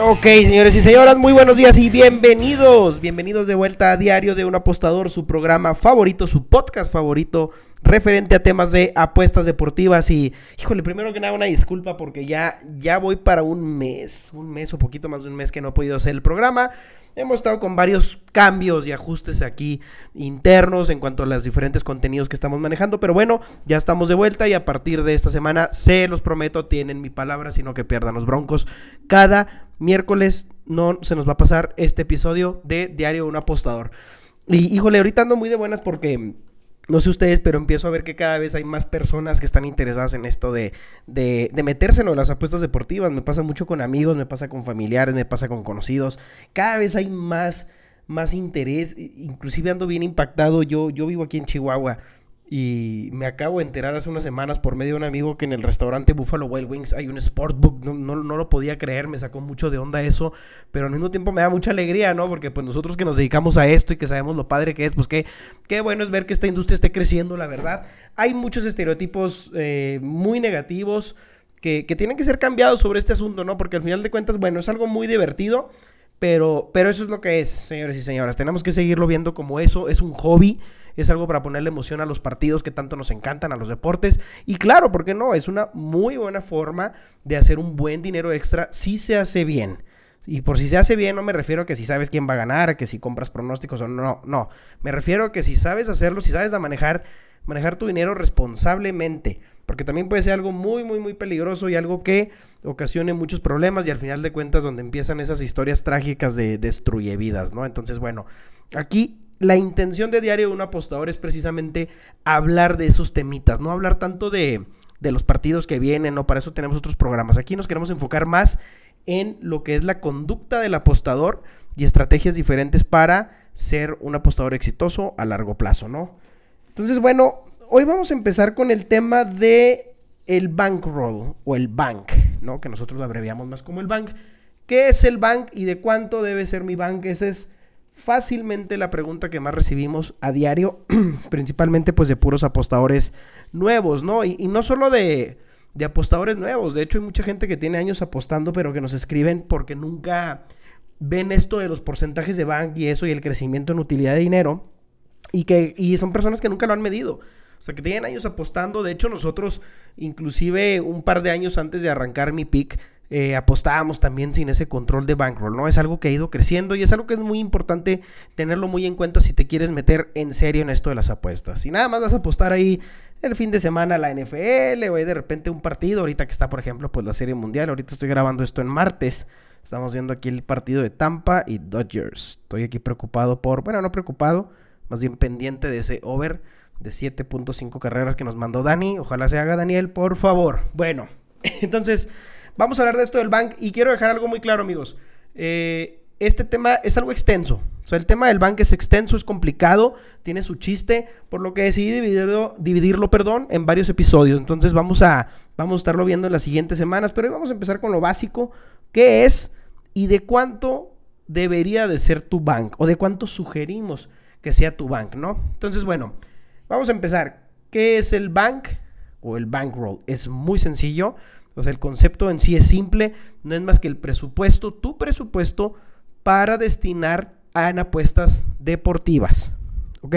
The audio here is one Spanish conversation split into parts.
Ok, señores y señoras, muy buenos días y bienvenidos. Bienvenidos de vuelta a Diario de un Apostador, su programa favorito, su podcast favorito referente a temas de apuestas deportivas. Y, híjole, primero que nada, una disculpa porque ya, ya voy para un mes, un mes o poquito más de un mes que no he podido hacer el programa. Hemos estado con varios cambios y ajustes aquí internos en cuanto a los diferentes contenidos que estamos manejando, pero bueno, ya estamos de vuelta y a partir de esta semana, se los prometo, tienen mi palabra, sino que pierdan los broncos. Cada miércoles no se nos va a pasar este episodio de Diario Un Apostador. Y híjole, ahorita ando muy de buenas porque no sé ustedes, pero empiezo a ver que cada vez hay más personas que están interesadas en esto de, de, de meterse en las apuestas deportivas. Me pasa mucho con amigos, me pasa con familiares, me pasa con conocidos. Cada vez hay más, más interés. Inclusive ando bien impactado. Yo, yo vivo aquí en Chihuahua. Y me acabo de enterar hace unas semanas por medio de un amigo que en el restaurante Buffalo Wild Wings hay un sportbook. No, no, no, lo podía creer, me sacó mucho de onda eso. Pero al mismo tiempo me da mucha alegría, ¿no? Porque pues nosotros que nos dedicamos a esto y que sabemos lo padre que es, pues qué, qué bueno es ver que esta industria esté creciendo, la verdad. Hay muchos estereotipos eh, muy negativos que, que tienen que ser cambiados sobre este asunto, ¿no? Porque al final de cuentas, bueno, es algo muy divertido. Pero, pero eso es lo que es, señores y señoras. Tenemos que seguirlo viendo como eso. Es un hobby. Es algo para ponerle emoción a los partidos que tanto nos encantan, a los deportes. Y claro, ¿por qué no? Es una muy buena forma de hacer un buen dinero extra si se hace bien. Y por si se hace bien, no me refiero a que si sabes quién va a ganar, que si compras pronósticos o no. No. Me refiero a que si sabes hacerlo, si sabes manejar, manejar tu dinero responsablemente. Porque también puede ser algo muy, muy, muy peligroso y algo que ocasione muchos problemas y al final de cuentas donde empiezan esas historias trágicas de destruye vidas, ¿no? Entonces, bueno, aquí la intención de Diario de un Apostador es precisamente hablar de esos temitas, no hablar tanto de, de los partidos que vienen, no, para eso tenemos otros programas. Aquí nos queremos enfocar más en lo que es la conducta del apostador y estrategias diferentes para ser un apostador exitoso a largo plazo, ¿no? Entonces, bueno, hoy vamos a empezar con el tema de el bankroll o el bank, ¿no? Que nosotros lo abreviamos más como el bank. ¿Qué es el bank y de cuánto debe ser mi bank? Esa es fácilmente la pregunta que más recibimos a diario, principalmente pues de puros apostadores nuevos, ¿no? Y, no solo de, de, apostadores nuevos, de hecho hay mucha gente que tiene años apostando, pero que nos escriben porque nunca ven esto de los porcentajes de bank y eso y el crecimiento en utilidad de dinero y que y son personas que nunca lo han medido. O sea, que tienen años apostando. De hecho, nosotros, inclusive un par de años antes de arrancar mi pick, eh, apostábamos también sin ese control de bankroll, ¿no? Es algo que ha ido creciendo y es algo que es muy importante tenerlo muy en cuenta si te quieres meter en serio en esto de las apuestas. Si nada más vas a apostar ahí el fin de semana a la NFL o de repente un partido, ahorita que está, por ejemplo, pues la Serie Mundial, ahorita estoy grabando esto en martes. Estamos viendo aquí el partido de Tampa y Dodgers. Estoy aquí preocupado por, bueno, no preocupado, más bien pendiente de ese over de 7.5 carreras que nos mandó Dani. Ojalá se haga Daniel, por favor. Bueno, entonces vamos a hablar de esto del bank y quiero dejar algo muy claro, amigos. Eh, este tema es algo extenso. O sea, el tema del bank es extenso, es complicado, tiene su chiste, por lo que decidí dividirlo, dividirlo perdón, en varios episodios. Entonces vamos a, vamos a estarlo viendo en las siguientes semanas, pero hoy vamos a empezar con lo básico, qué es y de cuánto debería de ser tu bank o de cuánto sugerimos que sea tu bank, ¿no? Entonces, bueno, Vamos a empezar. ¿Qué es el bank o el bankroll? Es muy sencillo. O sea, el concepto en sí es simple. No es más que el presupuesto, tu presupuesto para destinar a apuestas deportivas. ¿Ok?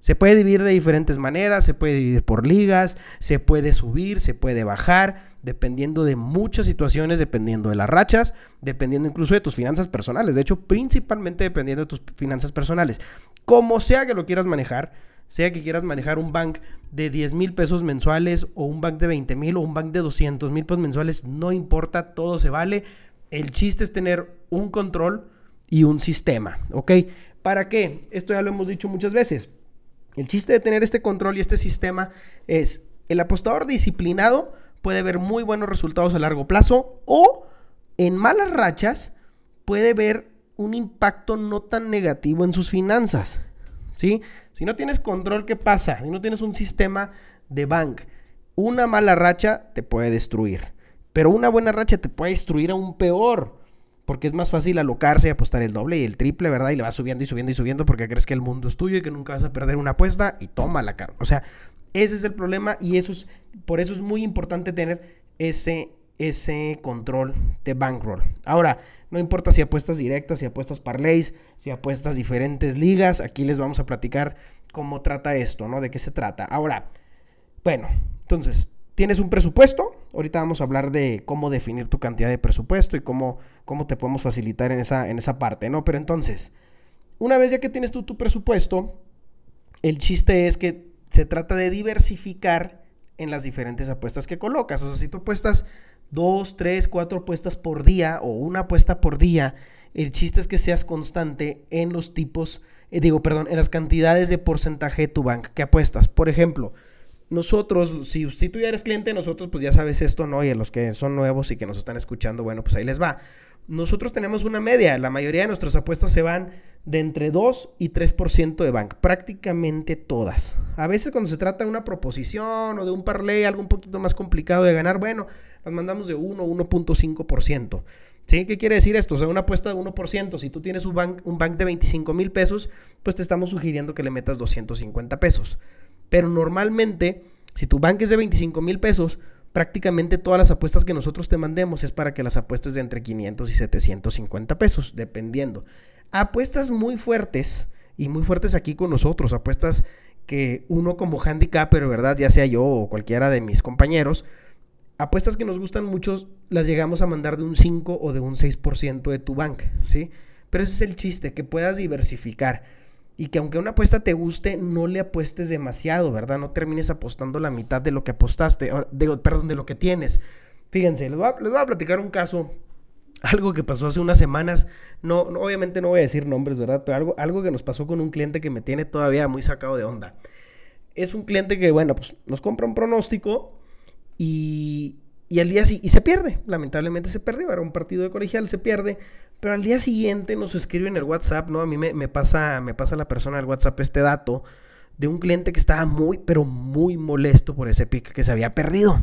Se puede dividir de diferentes maneras, se puede dividir por ligas, se puede subir, se puede bajar, dependiendo de muchas situaciones, dependiendo de las rachas, dependiendo incluso de tus finanzas personales. De hecho, principalmente dependiendo de tus finanzas personales. Como sea que lo quieras manejar, sea que quieras manejar un bank de 10 mil pesos mensuales o un bank de 20 mil o un bank de 200 mil pesos mensuales, no importa, todo se vale. El chiste es tener un control y un sistema, ¿ok? ¿Para qué? Esto ya lo hemos dicho muchas veces. El chiste de tener este control y este sistema es el apostador disciplinado puede ver muy buenos resultados a largo plazo o en malas rachas puede ver un impacto no tan negativo en sus finanzas. ¿Sí? Si no tienes control, ¿qué pasa? Si no tienes un sistema de bank, una mala racha te puede destruir. Pero una buena racha te puede destruir aún peor. Porque es más fácil alocarse y apostar el doble y el triple, ¿verdad? Y le vas subiendo y subiendo y subiendo porque crees que el mundo es tuyo y que nunca vas a perder una apuesta y toma la cara. O sea, ese es el problema y eso es, por eso es muy importante tener ese ese control de bankroll. Ahora, no importa si apuestas directas, si apuestas parlays, si apuestas diferentes ligas, aquí les vamos a platicar cómo trata esto, ¿no? De qué se trata. Ahora, bueno, entonces, tienes un presupuesto. Ahorita vamos a hablar de cómo definir tu cantidad de presupuesto y cómo, cómo te podemos facilitar en esa, en esa parte, ¿no? Pero entonces, una vez ya que tienes tú tu presupuesto, el chiste es que se trata de diversificar en las diferentes apuestas que colocas. O sea, si tú apuestas dos, tres, cuatro apuestas por día o una apuesta por día, el chiste es que seas constante en los tipos, eh, digo, perdón, en las cantidades de porcentaje de tu bank que apuestas. Por ejemplo, nosotros, si, si tú ya eres cliente, nosotros pues ya sabes esto, ¿no? Y a los que son nuevos y que nos están escuchando, bueno, pues ahí les va. Nosotros tenemos una media, la mayoría de nuestras apuestas se van de entre 2 y 3% de bank, prácticamente todas. A veces cuando se trata de una proposición o de un parlay, algo un poquito más complicado de ganar, bueno, las mandamos de 1 o 1.5%. ¿Sí? ¿Qué quiere decir esto? O sea, una apuesta de 1%, si tú tienes un bank, un bank de 25 mil pesos, pues te estamos sugiriendo que le metas 250 pesos. Pero normalmente, si tu bank es de 25 mil pesos, prácticamente todas las apuestas que nosotros te mandemos es para que las apuestes de entre 500 y 750 pesos, dependiendo. Apuestas muy fuertes y muy fuertes aquí con nosotros, apuestas que uno como handicap, pero ¿verdad? Ya sea yo o cualquiera de mis compañeros, apuestas que nos gustan mucho las llegamos a mandar de un 5 o de un 6% de tu bank, ¿sí? Pero ese es el chiste, que puedas diversificar y que aunque una apuesta te guste, no le apuestes demasiado, ¿verdad? No termines apostando la mitad de lo que apostaste, de, perdón, de lo que tienes. Fíjense, les voy, a, platicar un caso, algo que pasó hace unas semanas, no, obviamente no voy a decir nombres, ¿verdad? Pero algo, algo que nos pasó con un cliente que me tiene todavía muy sacado de onda. Es un cliente que, bueno, pues nos compra un pronóstico y, y al día y se pierde, lamentablemente se perdió, era un partido de colegial, se pierde, pero al día siguiente nos escribe en el WhatsApp, ¿no? A mí me, pasa, me pasa la persona del WhatsApp este dato de un cliente que estaba muy, pero muy molesto por ese pick que se había perdido.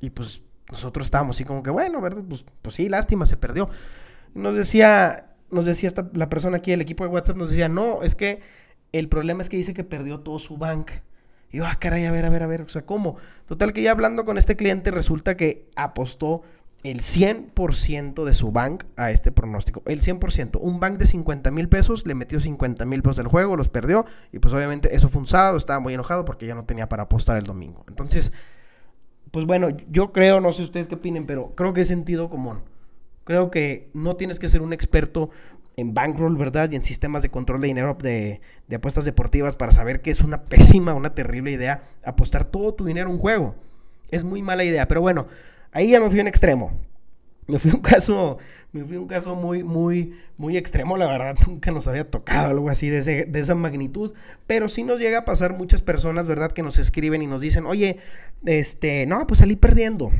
Y pues nosotros estábamos así como que, bueno, ¿verdad? Pues, pues sí, lástima, se perdió. Nos decía, nos decía esta, la persona aquí, el equipo de WhatsApp, nos decía, no, es que el problema es que dice que perdió todo su bank. Yo, ah, caray, a ver, a ver, a ver, o sea, ¿cómo? Total que ya hablando con este cliente resulta que apostó el 100% de su bank a este pronóstico. El 100%. Un bank de 50 mil pesos le metió 50 mil pesos al juego, los perdió. Y pues obviamente eso fue un sábado, estaba muy enojado porque ya no tenía para apostar el domingo. Entonces, pues bueno, yo creo, no sé ustedes qué opinen, pero creo que es sentido común. Creo que no tienes que ser un experto en bankroll, ¿verdad? Y en sistemas de control de dinero de, apuestas deportivas para saber que es una pésima, una terrible idea apostar todo tu dinero a un juego. Es muy mala idea, pero bueno, ahí ya me fui en extremo. Me fui un caso, me fui un caso muy, muy, muy extremo, la verdad, nunca nos había tocado algo así de, de esa magnitud, pero sí nos llega a pasar muchas personas, ¿verdad? Que nos escriben y nos dicen, oye, este, no, pues salí perdiendo.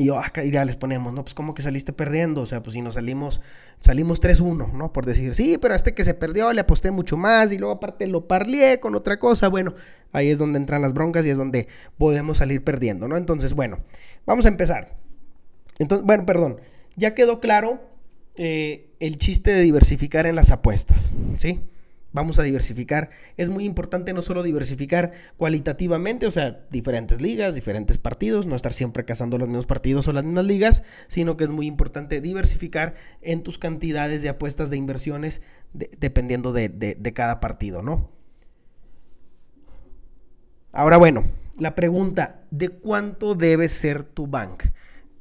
Y yo, acá ah, ya les ponemos, ¿no? Pues como que saliste perdiendo, o sea, pues si nos salimos, salimos 3-1, ¿no? Por decir, sí, pero a este que se perdió le aposté mucho más y luego aparte lo parlié con otra cosa, bueno, ahí es donde entran las broncas y es donde podemos salir perdiendo, ¿no? Entonces, bueno, vamos a empezar. Entonces, bueno, perdón, ya quedó claro eh, el chiste de diversificar en las apuestas, ¿sí? Vamos a diversificar. Es muy importante no solo diversificar cualitativamente, o sea, diferentes ligas, diferentes partidos, no estar siempre cazando los mismos partidos o las mismas ligas, sino que es muy importante diversificar en tus cantidades de apuestas de inversiones dependiendo de, de cada partido, ¿no? Ahora bueno, la pregunta, ¿de cuánto debe ser tu bank?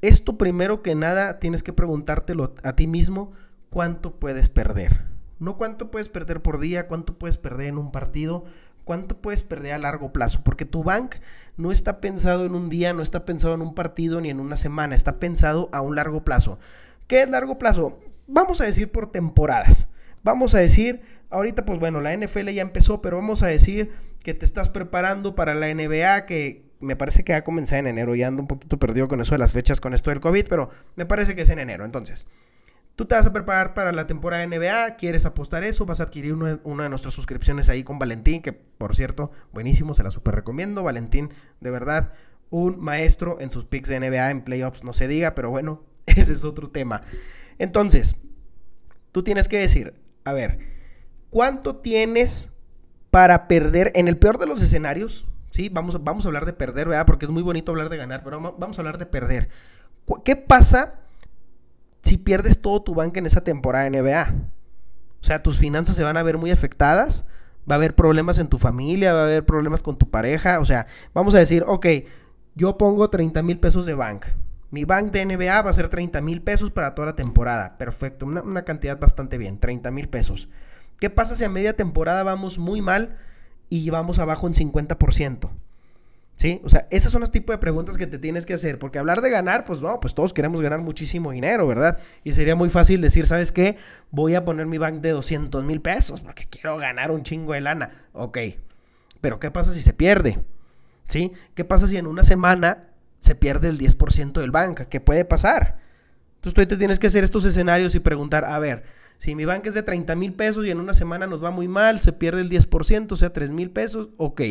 Esto primero que nada tienes que preguntártelo a ti mismo, ¿cuánto puedes perder? No cuánto puedes perder por día, cuánto puedes perder en un partido, cuánto puedes perder a largo plazo, porque tu bank no está pensado en un día, no está pensado en un partido ni en una semana, está pensado a un largo plazo. ¿Qué es largo plazo? Vamos a decir por temporadas. Vamos a decir, ahorita pues bueno, la NFL ya empezó, pero vamos a decir que te estás preparando para la NBA, que me parece que va a comenzar en enero, ya ando un poquito perdido con eso de las fechas, con esto del COVID, pero me parece que es en enero. Entonces, Tú te vas a preparar para la temporada de NBA, quieres apostar eso, vas a adquirir una, de nuestras suscripciones ahí con Valentín, que por cierto, buenísimo, se la super recomiendo. Valentín, de verdad, un maestro en sus picks de NBA, en playoffs, no se diga, pero bueno, ese es otro tema. Entonces, tú tienes que decir, a ver, ¿cuánto tienes para perder en el peor de los escenarios? Sí, vamos, vamos a hablar de perder, ¿verdad? Porque es muy bonito hablar de ganar, pero vamos a hablar de perder. ¿Qué pasa si pierdes todo tu banco en esa temporada NBA? O sea, tus finanzas se van a ver muy afectadas, va a haber problemas en tu familia, va a haber problemas con tu pareja. O sea, vamos a decir, ok, yo pongo 30 mil pesos de bank. Mi bank de NBA va a ser 30 mil pesos para toda la temporada. Perfecto, una, una cantidad bastante bien, 30 mil pesos. ¿Qué pasa si a media temporada vamos muy mal y vamos abajo en 50%? ¿Sí? O sea, esas son los tipos de preguntas que te tienes que hacer. Porque hablar de ganar, pues no, pues todos queremos ganar muchísimo dinero, ¿verdad? Y sería muy fácil decir, ¿sabes qué? Voy a poner mi bank de 200 mil pesos porque quiero ganar un chingo de lana. Ok. Pero ¿qué pasa si se pierde? ¿Sí? ¿Qué pasa si en una semana se pierde el 10% del bank? ¿Qué puede pasar? Entonces tú te tienes que hacer estos escenarios y preguntar, a ver, si mi bank es de 30 mil pesos y en una semana nos va muy mal, se pierde el 10%, o sea, 3 mil pesos, ok.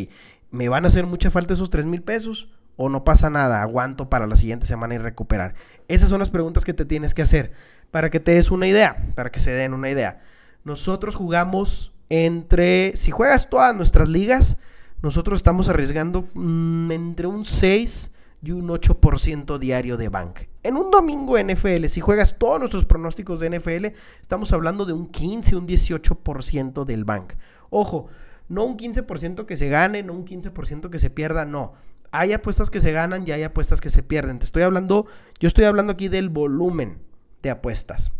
¿Me van a hacer mucha falta esos 3 mil pesos? ¿O no pasa nada? Aguanto para la siguiente semana y recuperar. Esas son las preguntas que te tienes que hacer para que te des una idea, para que se den una idea. Nosotros jugamos entre, si juegas todas nuestras ligas, nosotros estamos arriesgando mm, entre un 6 y un 8% diario de bank. En un domingo NFL, si juegas todos nuestros pronósticos de NFL, estamos hablando de un 15, un 18% del bank. Ojo, no un 15% que se gane, no un 15% que se pierda, no. Hay apuestas que se ganan y hay apuestas que se pierden. Te estoy hablando, yo estoy hablando aquí del volumen de apuestas.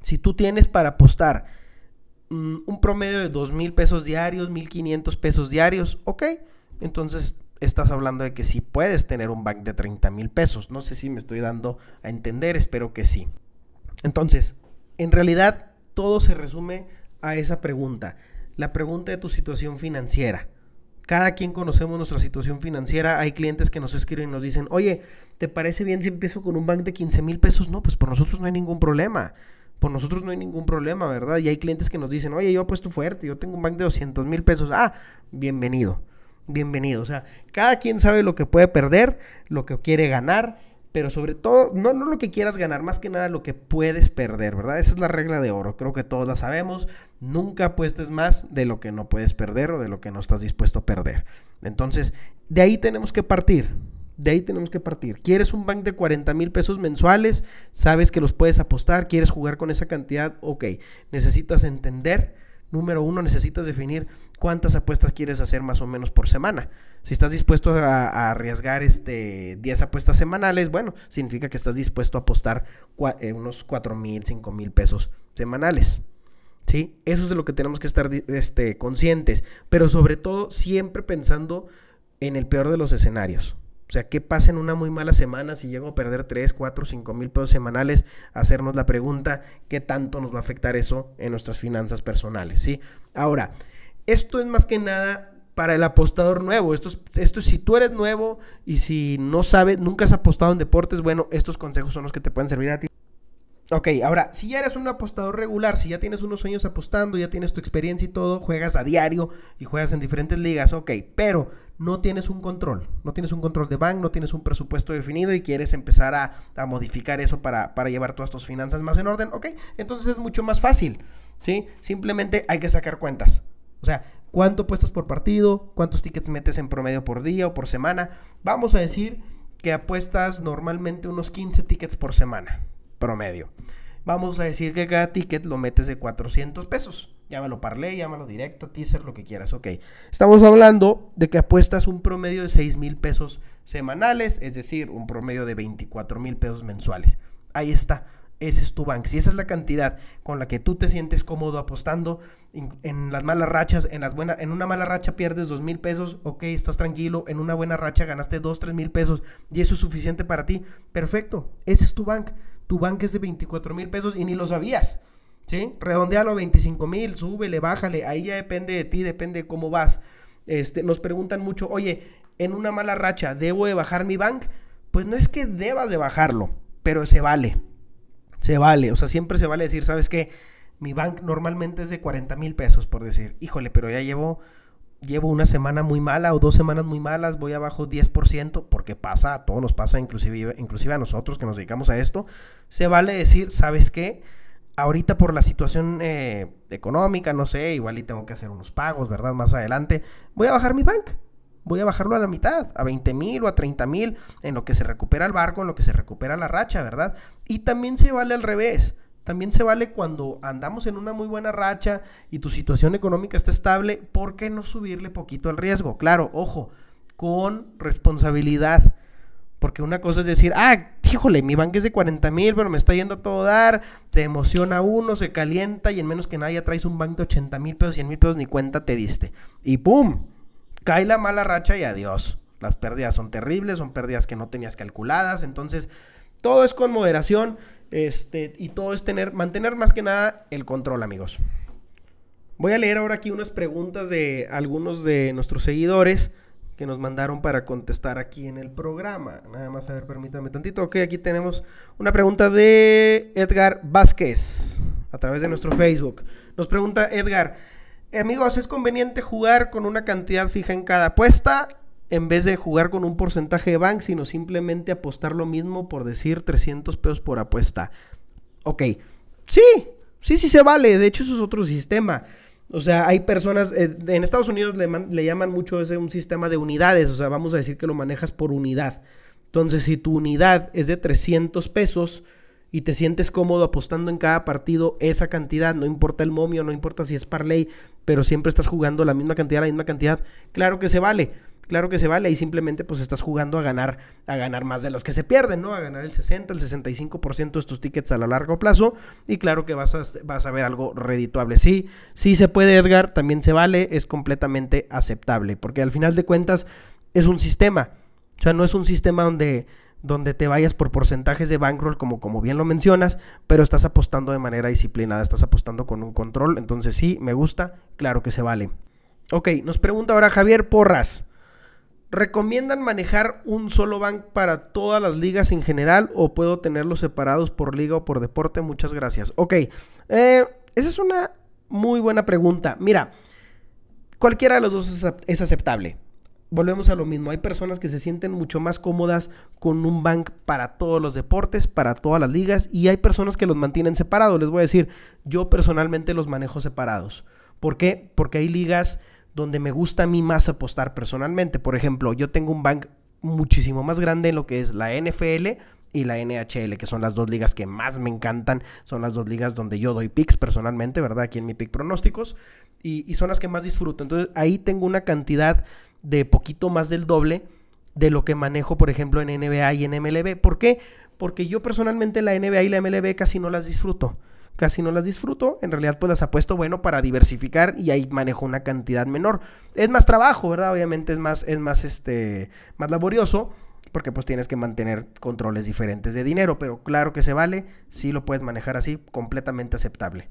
Si tú tienes para apostar mm, un promedio de 2 mil pesos diarios, 1500 pesos diarios, ok, entonces estás hablando de que sí puedes tener un bank de 30 mil pesos. No sé si me estoy dando a entender, espero que sí. Entonces, en realidad todo se resume a esa pregunta la pregunta de tu situación financiera. Cada quien conocemos nuestra situación financiera. Hay clientes que nos escriben y nos dicen, oye, ¿te parece bien si empiezo con un bank de 15 mil pesos? No, pues por nosotros no hay ningún problema. Por nosotros no hay ningún problema, ¿verdad? Y hay clientes que nos dicen, oye, yo apuesto fuerte, yo tengo un bank de 200 mil pesos. Ah, bienvenido, bienvenido. O sea, cada quien sabe lo que puede perder, lo que quiere ganar pero sobre todo, no, no lo que quieras ganar, más que nada lo que puedes perder, ¿verdad? Esa es la regla de oro, creo que todos la sabemos, nunca apuestes más de lo que no puedes perder o de lo que no estás dispuesto a perder. Entonces, de ahí tenemos que partir, de ahí tenemos que partir. ¿Quieres un bank de 40 mil pesos mensuales? ¿Sabes que los puedes apostar? ¿Quieres jugar con esa cantidad? Ok, necesitas entender Número uno, necesitas definir cuántas apuestas quieres hacer más o menos por semana. Si estás dispuesto a, arriesgar este 10 apuestas semanales, bueno, significa que estás dispuesto a apostar eh, unos 4 mil, 5 mil pesos semanales. ¿Sí? Eso es de lo que tenemos que estar este, conscientes, pero sobre todo siempre pensando en el peor de los escenarios. O sea, ¿qué pasa en una muy mala semana si llego a perder 3, 4, 5 mil pesos semanales? Hacernos la pregunta, ¿qué tanto nos va a afectar eso en nuestras finanzas personales? ¿sí? Ahora, esto es más que nada para el apostador nuevo. Esto es, esto si tú eres nuevo y si no sabes, nunca has apostado en deportes, bueno, estos consejos son los que te pueden servir a ti. Ok, ahora, si ya eres un apostador regular, si ya tienes unos años apostando, ya tienes tu experiencia y todo, juegas a diario y juegas en diferentes ligas, ok, pero no tienes un control, no tienes un control de bank, no tienes un presupuesto definido y quieres empezar a, modificar eso para, para, llevar todas tus finanzas más en orden, ok, entonces es mucho más fácil, ¿sí? Simplemente hay que sacar cuentas. O sea, ¿cuánto apuestas por partido? ¿Cuántos tickets metes en promedio por día o por semana? Vamos a decir que apuestas normalmente unos 15 tickets por semana promedio. Vamos a decir que cada ticket lo metes de 400 pesos. Llámalo parlé, llámalo directo, teaser, lo que quieras. Ok. Estamos hablando de que apuestas un promedio de 6 mil pesos semanales, es decir, un promedio de 24 mil pesos mensuales. Ahí está. Ese es tu bank. Si esa es la cantidad con la que tú te sientes cómodo apostando en, las malas rachas, en las buenas, en una mala racha pierdes 2 mil pesos, ok, estás tranquilo, en una buena racha ganaste 2, 3 mil pesos y eso es suficiente para ti. Perfecto. Ese es tu bank tu banque es de 24 mil pesos y ni lo sabías. ¿Sí? Redondealo a 25 mil, súbele, bájale. Ahí ya depende de ti, depende de cómo vas. Este, nos preguntan mucho, oye, en una mala racha, ¿debo de bajar mi bank? Pues no es que debas de bajarlo, pero se vale. Se vale. O sea, siempre se vale decir, ¿sabes qué? Mi bank normalmente es de 40 mil pesos, por decir. Híjole, pero ya llevo llevo una semana muy mala o dos semanas muy malas, voy abajo 10%, porque pasa, a todos nos pasa, inclusive, inclusive a nosotros que nos dedicamos a esto, se vale decir, ¿sabes qué? Ahorita por la situación eh, económica, no sé, igual y tengo que hacer unos pagos, ¿verdad? Más adelante, voy a bajar mi bank. voy a bajarlo a la mitad, a 20 mil o a 30 mil, en lo que se recupera el barco, en lo que se recupera la racha, ¿verdad? Y también se vale al revés. También se vale cuando andamos en una muy buena racha y tu situación económica está estable, ¿por qué no subirle poquito el riesgo? Claro, ojo, con responsabilidad. Porque una cosa es decir, ah, híjole, mi banco es de 40 mil, pero me está yendo a todo dar, te emociona uno, se calienta y en menos que nada ya traes un banco de 80 mil pesos, 100 mil pesos, ni cuenta te diste. Y ¡pum! Cae la mala racha y adiós. Las pérdidas son terribles, son pérdidas que no tenías calculadas, entonces todo es con moderación. Este, y todo es tener, mantener más que nada el control, amigos. Voy a leer ahora aquí unas preguntas de algunos de nuestros seguidores que nos mandaron para contestar aquí en el programa. Nada más, a ver, permítame tantito. Ok, aquí tenemos una pregunta de Edgar Vázquez a través de nuestro Facebook. Nos pregunta Edgar, amigos, ¿es conveniente jugar con una cantidad fija en cada apuesta? en vez de jugar con un porcentaje de bank, sino simplemente apostar lo mismo por decir 300 pesos por apuesta. Ok, sí, sí, sí se vale. De hecho, eso es otro sistema. O sea, hay personas, eh, en Estados Unidos le, le, llaman mucho ese un sistema de unidades. O sea, vamos a decir que lo manejas por unidad. Entonces, si tu unidad es de 300 pesos y te sientes cómodo apostando en cada partido esa cantidad, no importa el momio, no importa si es parlay, pero siempre estás jugando la misma cantidad, la misma cantidad, claro que se vale. Claro que se vale y simplemente pues estás jugando a ganar, a ganar más de los que se pierden, ¿no? A ganar el 60, el 65% de tus tickets a lo largo plazo y claro que vas a, vas a ver algo redituable. Sí, sí se puede, Edgar, también se vale, es completamente aceptable, porque al final de cuentas es un sistema, o sea, no es un sistema donde donde te vayas por porcentajes de bankroll, como, como bien lo mencionas, pero estás apostando de manera disciplinada, estás apostando con un control. Entonces sí, me gusta, claro que se vale. Ok, nos pregunta ahora Javier Porras. ¿Recomiendan manejar un solo bank para todas las ligas en general o puedo tenerlos separados por liga o por deporte? Muchas gracias. Ok, eh, esa es una muy buena pregunta. Mira, cualquiera de los dos es aceptable. Volvemos a lo mismo. Hay personas que se sienten mucho más cómodas con un bank para todos los deportes, para todas las ligas, y hay personas que los mantienen separados. Les voy a decir, yo personalmente los manejo separados. ¿Por qué? Porque hay ligas donde me gusta a mí más apostar personalmente. Por ejemplo, yo tengo un bank muchísimo más grande en lo que es la NFL y la NHL, que son las dos ligas que más me encantan, son las dos ligas donde yo doy picks personalmente, ¿verdad? Aquí en mi pick pronósticos, y, y son las que más disfruto. Entonces ahí tengo una cantidad de poquito más del doble de lo que manejo, por ejemplo, en NBA y en MLB. ¿Por qué? Porque yo personalmente la NBA y la MLB casi no las disfruto casi no las disfruto. En realidad, pues las apuesto bueno para diversificar y ahí manejo una cantidad menor. Es más trabajo, ¿verdad? Obviamente es más, es más, este, más laborioso. Porque pues tienes que mantener controles diferentes de dinero. Pero claro que se vale. Sí lo puedes manejar así. Completamente aceptable.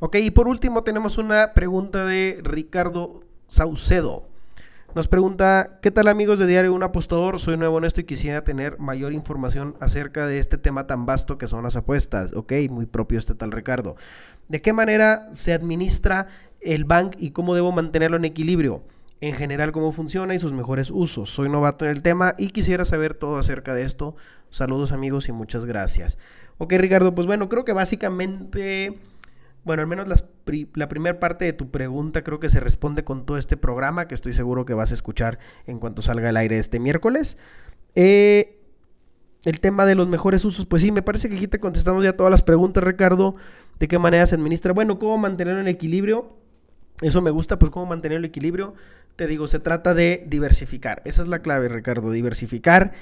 Ok, y por último tenemos una pregunta de Ricardo Saucedo. Nos pregunta, ¿qué tal amigos de Diario Un Apostador? Soy nuevo en esto y quisiera tener mayor información acerca de este tema tan vasto que son las apuestas. Ok, muy propio este tal Ricardo. ¿De qué manera se administra el bank y cómo debo mantenerlo en equilibrio? En general, cómo funciona y sus mejores usos. Soy novato en el tema y quisiera saber todo acerca de esto. Saludos amigos y muchas gracias. Ok, Ricardo, pues bueno, creo que básicamente bueno, al menos la primera parte de tu pregunta creo que se responde con todo este programa que estoy seguro que vas a escuchar en cuanto salga el aire este miércoles. Eh, el tema de los mejores usos, pues sí, me parece que aquí te contestamos ya todas las preguntas, Ricardo. ¿De qué manera se administra? Bueno, ¿cómo mantenerlo en equilibrio? Eso me gusta, pues cómo mantener el equilibrio. Te digo, se trata de diversificar. Esa es la clave, Ricardo, diversificar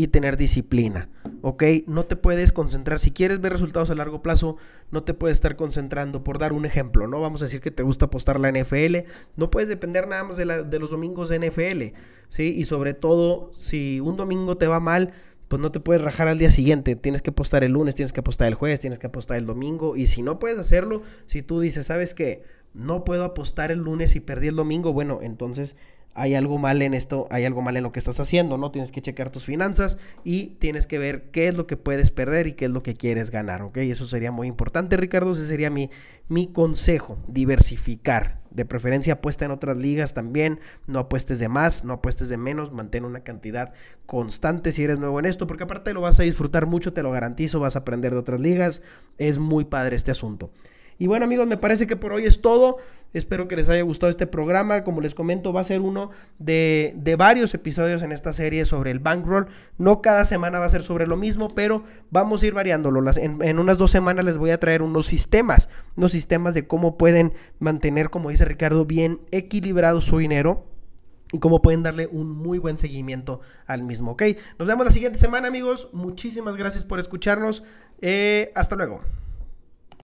y tener disciplina, ¿ok? No te puedes concentrar, si quieres ver resultados a largo plazo, no te puedes estar concentrando, por dar un ejemplo, ¿no? Vamos a decir que te gusta apostar la NFL, no puedes depender nada más de, los domingos de NFL, ¿sí? Y sobre todo, si un domingo te va mal, pues no te puedes rajar al día siguiente. Tienes que apostar el lunes, tienes que apostar el jueves, tienes que apostar el domingo. Y si no puedes hacerlo, si tú dices, ¿sabes qué? No puedo apostar el lunes y perdí el domingo, bueno, entonces hay algo mal en esto, hay algo mal en lo que estás haciendo, ¿no? Tienes que checar tus finanzas y tienes que ver qué es lo que puedes perder y qué es lo que quieres ganar, ¿ok? Eso sería muy importante, Ricardo, ese sería mi, mi consejo, diversificar. De preferencia apuesta en otras ligas también, no apuestes de más, no apuestes de menos, mantén una cantidad constante si eres nuevo en esto, porque aparte lo vas a disfrutar mucho, te lo garantizo, vas a aprender de otras ligas, es muy padre este asunto. Y bueno amigos, me parece que por hoy es todo. Espero que les haya gustado este programa. Como les comento, va a ser uno de, varios episodios en esta serie sobre el bankroll. No cada semana va a ser sobre lo mismo, pero vamos a ir variándolo. en, en, unas dos semanas les voy a traer unos sistemas, unos sistemas de cómo pueden mantener, como dice Ricardo, bien equilibrado su dinero y cómo pueden darle un muy buen seguimiento al mismo, ¿ok? Nos vemos la siguiente semana, amigos. Muchísimas gracias por escucharnos. Eh, hasta luego.